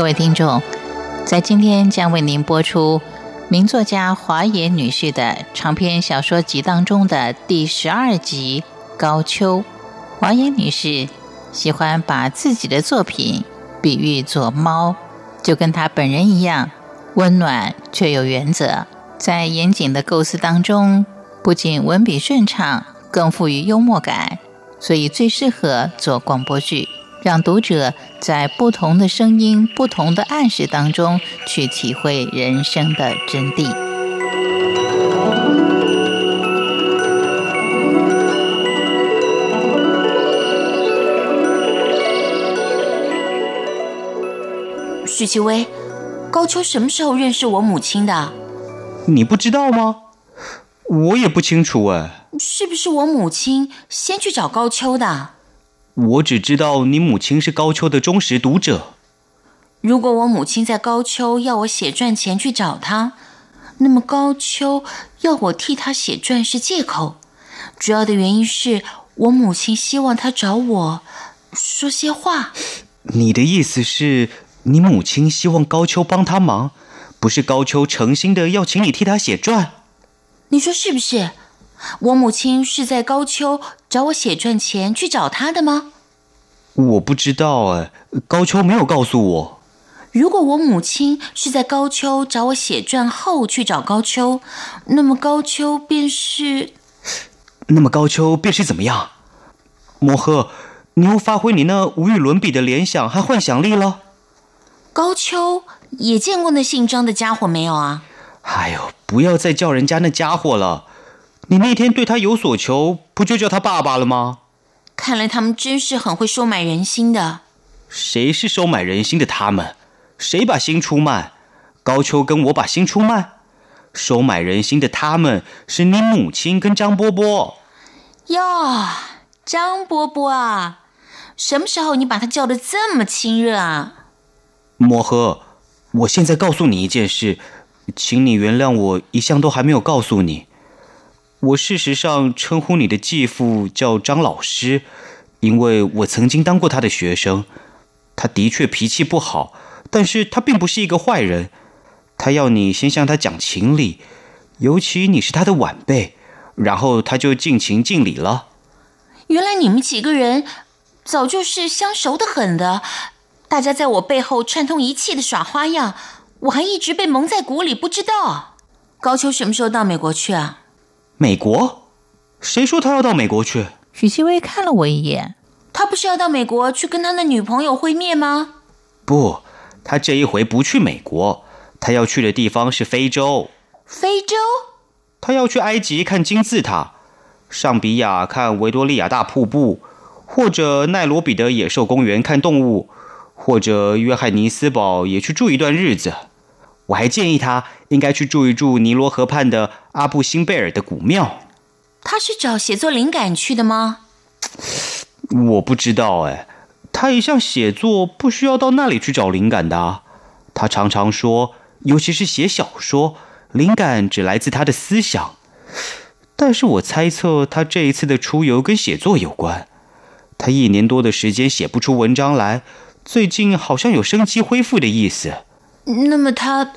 各位听众，在今天将为您播出名作家华野女士的长篇小说集当中的第十二集《高秋》。华野女士喜欢把自己的作品比喻作猫，就跟她本人一样，温暖却有原则。在严谨的构思当中，不仅文笔顺畅，更富于幽默感，所以最适合做广播剧。让读者在不同的声音、不同的暗示当中，去体会人生的真谛。许其威，高秋什么时候认识我母亲的？你不知道吗？我也不清楚哎。是不是我母亲先去找高秋的？我只知道你母亲是高秋的忠实读者。如果我母亲在高秋要我写传前去找她，那么高秋要我替她写传是借口。主要的原因是我母亲希望她找我说些话。你的意思是你母亲希望高秋帮她忙，不是高秋诚心的要请你替她写传？你说是不是？我母亲是在高秋找我写赚钱去找他的吗？我不知道哎，高秋没有告诉我。如果我母亲是在高秋找我写传后去找高秋，那么高秋便是……那么高秋便是怎么样？摩诃，你又发挥你那无与伦比的联想和幻想力了。高秋也见过那姓张的家伙没有啊？哎呦，不要再叫人家那家伙了。你那天对他有所求，不就叫他爸爸了吗？看来他们真是很会收买人心的。谁是收买人心的？他们？谁把心出卖？高秋跟我把心出卖？收买人心的他们是你母亲跟张波波。哟，张波波啊，什么时候你把他叫的这么亲热啊？摩诃，我现在告诉你一件事，请你原谅我一向都还没有告诉你。我事实上称呼你的继父叫张老师，因为我曾经当过他的学生。他的确脾气不好，但是他并不是一个坏人。他要你先向他讲情理，尤其你是他的晚辈，然后他就尽情尽礼了。原来你们几个人早就是相熟的很的，大家在我背后串通一气的耍花样，我还一直被蒙在鼓里，不知道。高秋什么时候到美国去啊？美国？谁说他要到美国去？许七薇看了我一眼。他不是要到美国去跟他的女朋友会面吗？不，他这一回不去美国，他要去的地方是非洲。非洲？他要去埃及看金字塔，上比亚看维多利亚大瀑布，或者奈罗比的野兽公园看动物，或者约翰尼斯堡也去住一段日子。我还建议他应该去住一住尼罗河畔的阿布辛贝尔的古庙。他是找写作灵感去的吗？我不知道哎。他一向写作不需要到那里去找灵感的。他常常说，尤其是写小说，灵感只来自他的思想。但是我猜测他这一次的出游跟写作有关。他一年多的时间写不出文章来，最近好像有生机恢复的意思。那么他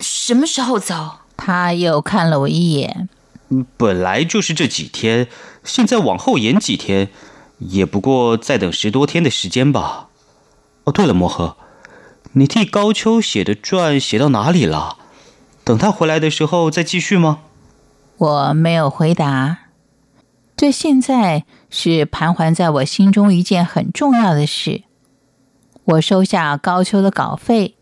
什么时候走？他又看了我一眼。本来就是这几天，现在往后延几天，也不过再等十多天的时间吧。哦，对了，摩诃，你替高秋写的传写到哪里了？等他回来的时候再继续吗？我没有回答。这现在是盘桓在我心中一件很重要的事。我收下高秋的稿费。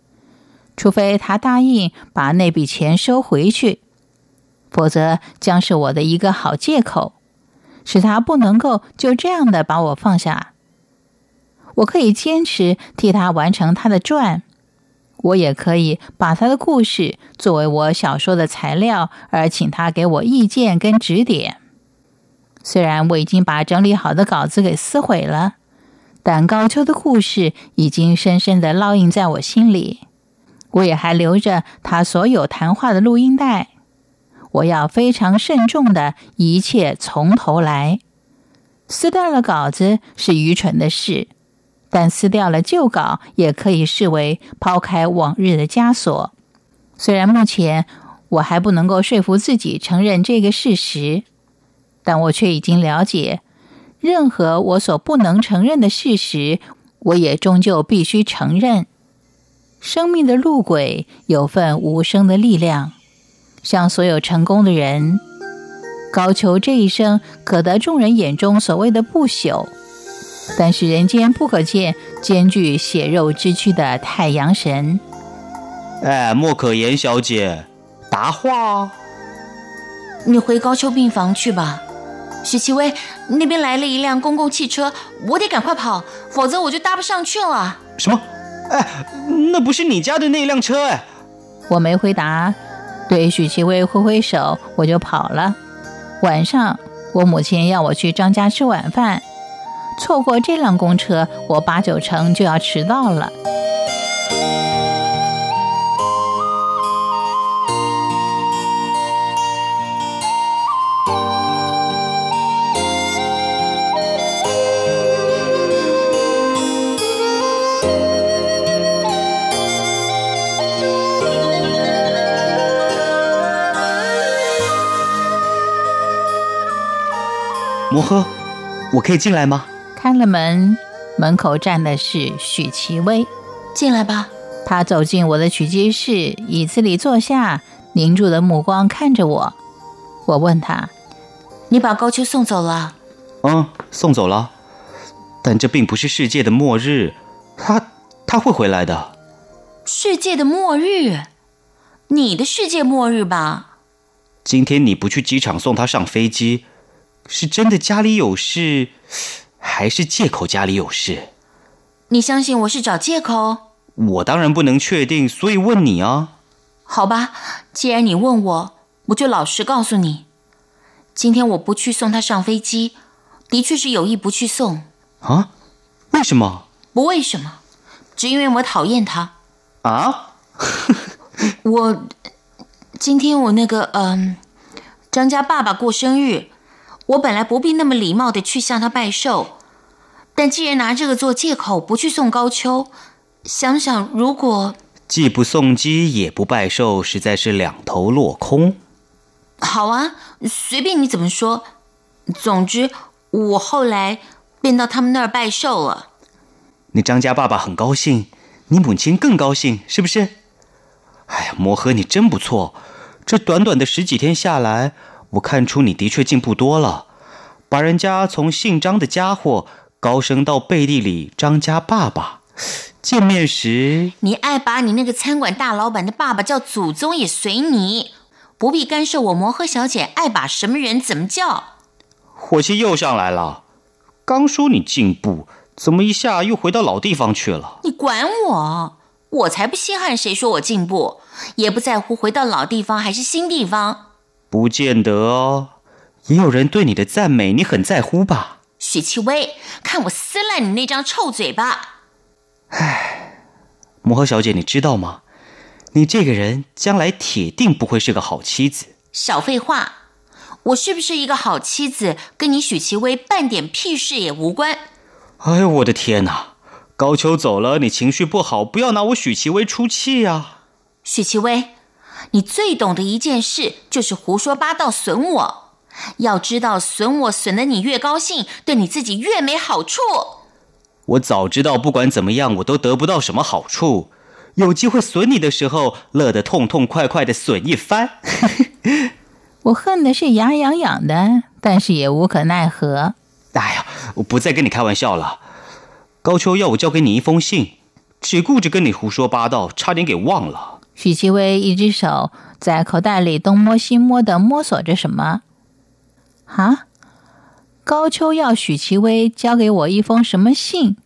除非他答应把那笔钱收回去，否则将是我的一个好借口，使他不能够就这样的把我放下。我可以坚持替他完成他的传，我也可以把他的故事作为我小说的材料，而请他给我意见跟指点。虽然我已经把整理好的稿子给撕毁了，但高秋的故事已经深深的烙印在我心里。我也还留着他所有谈话的录音带，我要非常慎重的，一切从头来。撕掉了稿子是愚蠢的事，但撕掉了旧稿，也可以视为抛开往日的枷锁。虽然目前我还不能够说服自己承认这个事实，但我却已经了解，任何我所不能承认的事实，我也终究必须承认。生命的路轨有份无声的力量，像所有成功的人，高俅这一生可得众人眼中所谓的不朽。但是人间不可见兼具血肉之躯的太阳神。哎，莫可言小姐，答话。你回高丘病房去吧，许奇薇，那边来了一辆公共汽车，我得赶快跑，否则我就搭不上去了。什么？哎，那不是你家的那辆车哎！我没回答，对许其威挥挥手，我就跑了。晚上，我母亲要我去张家吃晚饭。错过这辆公车，我八九成就要迟到了。摩诃，我可以进来吗？开了门，门口站的是许其威。进来吧。他走进我的取机室，椅子里坐下，凝住的目光看着我。我问他：“你把高秋送走了？”“嗯，送走了。但这并不是世界的末日，他他会回来的。”“世界的末日？你的世界末日吧？”“今天你不去机场送他上飞机，是真的家里有事。”还是借口家里有事？你相信我是找借口？我当然不能确定，所以问你啊。好吧，既然你问我，我就老实告诉你。今天我不去送他上飞机，的确是有意不去送。啊？为什么？不为什么，只因为我讨厌他。啊？我今天我那个嗯，张家爸爸过生日。我本来不必那么礼貌的去向他拜寿，但既然拿这个做借口不去送高秋，想想如果既不送机也不拜寿，实在是两头落空。好啊，随便你怎么说。总之，我后来便到他们那儿拜寿了。你张家爸爸很高兴，你母亲更高兴，是不是？哎呀，摩诃，你真不错，这短短的十几天下来。我看出你的确进步多了，把人家从姓张的家伙高升到背地里张家爸爸。见面时，你爱把你那个餐馆大老板的爸爸叫祖宗也随你，不必干涉我摩诃小姐爱把什么人怎么叫。火气又上来了，刚说你进步，怎么一下又回到老地方去了？你管我？我才不稀罕谁说我进步，也不在乎回到老地方还是新地方。不见得哦，也有人对你的赞美，你很在乎吧？许七薇，看我撕烂你那张臭嘴巴！唉，摩诃小姐，你知道吗？你这个人将来铁定不会是个好妻子。少废话，我是不是一个好妻子，跟你许七薇半点屁事也无关。哎呦，我的天哪！高秋走了，你情绪不好，不要拿我许七薇出气呀。许七薇。你最懂的一件事就是胡说八道损我。要知道，损我损得你越高兴，对你自己越没好处。我早知道，不管怎么样，我都得不到什么好处。有机会损你的时候，乐得痛痛快快的损一番。我恨的是牙痒痒的，但是也无可奈何。哎呀，我不再跟你开玩笑了。高秋要我交给你一封信，只顾着跟你胡说八道，差点给忘了。许其威一只手在口袋里东摸西摸的摸索着什么。啊，高秋要许其威交给我一封什么信？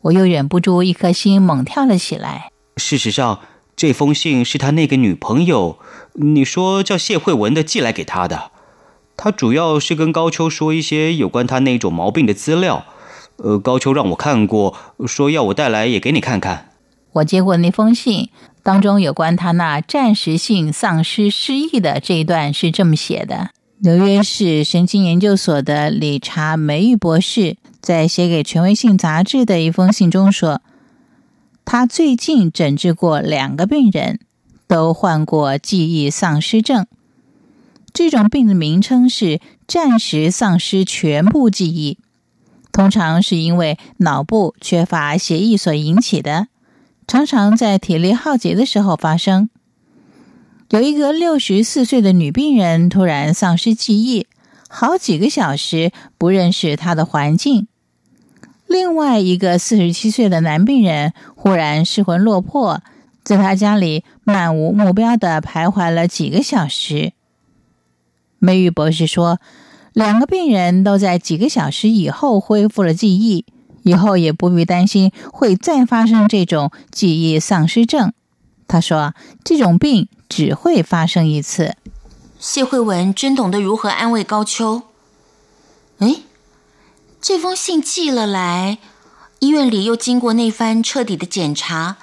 我又忍不住一颗心猛跳了起来。事实上，这封信是他那个女朋友，你说叫谢慧文的寄来给他的。他主要是跟高秋说一些有关他那种毛病的资料。呃，高秋让我看过，说要我带来也给你看看。我接过那封信。当中有关他那暂时性丧失失忆的这一段是这么写的：纽约市神经研究所的理查梅玉博士在写给权威性杂志的一封信中说，他最近诊治过两个病人，都患过记忆丧失症。这种病的名称是暂时丧失全部记忆，通常是因为脑部缺乏血液所引起的，常常在体力耗竭的时候发生。有一个六十四岁的女病人突然丧失记忆，好几个小时不认识她的环境。另外一个四十七岁的男病人忽然失魂落魄，在他家里漫无目标的徘徊了几个小时。梅玉博士说，两个病人都在几个小时以后恢复了记忆，以后也不必担心会再发生这种记忆丧失症。他说，这种病只会发生一次。谢慧文真懂得如何安慰高秋。哎，这封信寄了来，医院里又经过那番彻底的检查，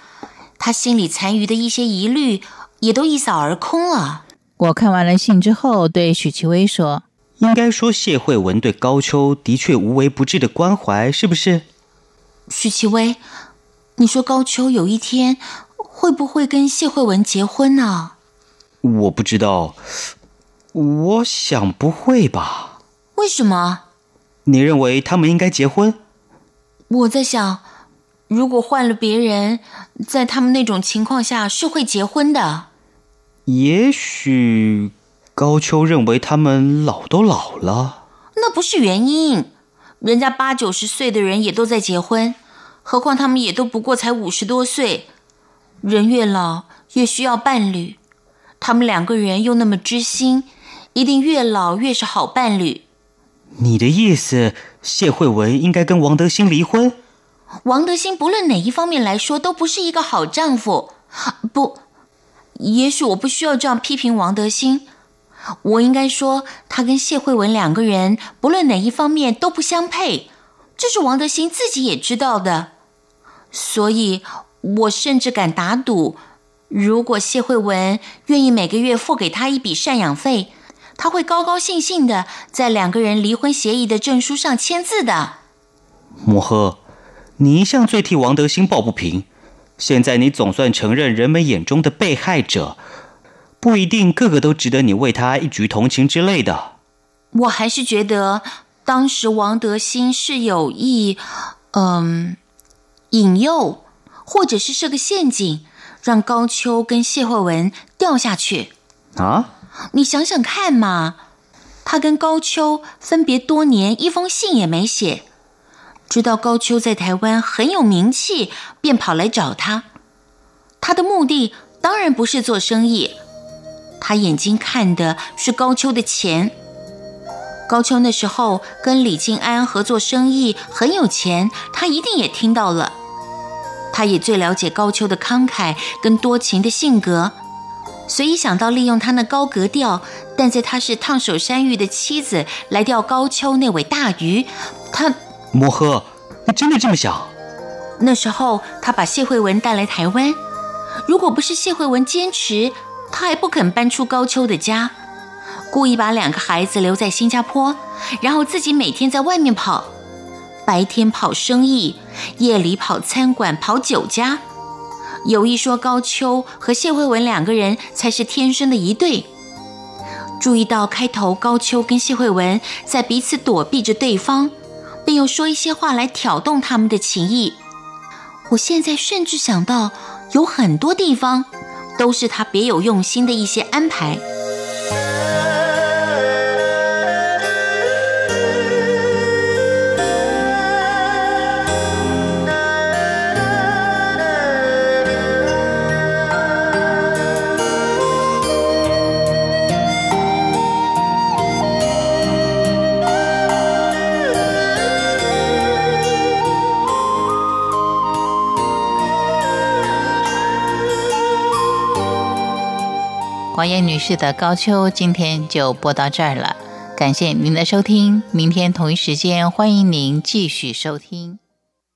他心里残余的一些疑虑也都一扫而空了。我看完了信之后，对许其薇说：“应该说，谢慧文对高秋的确无微不至的关怀，是不是？”许其薇，你说高秋有一天会不会跟谢慧文结婚呢？我不知道，我想不会吧。为什么？你认为他们应该结婚？我在想，如果换了别人，在他们那种情况下是会结婚的。也许高秋认为他们老都老了，那不是原因。人家八九十岁的人也都在结婚，何况他们也都不过才五十多岁。人越老越需要伴侣，他们两个人又那么知心，一定越老越是好伴侣。你的意思，谢慧文应该跟王德兴离婚？王德兴不论哪一方面来说，都不是一个好丈夫。不。也许我不需要这样批评王德兴，我应该说他跟谢慧文两个人不论哪一方面都不相配，这是王德兴自己也知道的。所以我甚至敢打赌，如果谢慧文愿意每个月付给他一笔赡养费，他会高高兴兴的在两个人离婚协议的证书上签字的。莫赫，你一向最替王德兴抱不平。现在你总算承认人们眼中的被害者，不一定个个都值得你为他一局同情之类的。我还是觉得当时王德兴是有意，嗯，引诱，或者是设个陷阱，让高秋跟谢慧文掉下去。啊？你想想看嘛，他跟高秋分别多年，一封信也没写。知道高秋在台湾很有名气，便跑来找他。他的目的当然不是做生意，他眼睛看的是高秋的钱。高秋那时候跟李静安合作生意很有钱，他一定也听到了。他也最了解高秋的慷慨跟多情的性格，所以想到利用他那高格调，但在他是烫手山芋的妻子来钓高秋那尾大鱼，他。摩诃，你真的这么想？那时候他把谢慧文带来台湾，如果不是谢慧文坚持，他还不肯搬出高秋的家，故意把两个孩子留在新加坡，然后自己每天在外面跑，白天跑生意，夜里跑餐馆、跑酒家，有意说高秋和谢慧文两个人才是天生的一对。注意到开头高秋跟谢慧文在彼此躲避着对方。并又说一些话来挑动他们的情谊。我现在甚至想到，有很多地方都是他别有用心的一些安排。王燕女士的高秋今天就播到这儿了，感谢您的收听，明天同一时间欢迎您继续收听。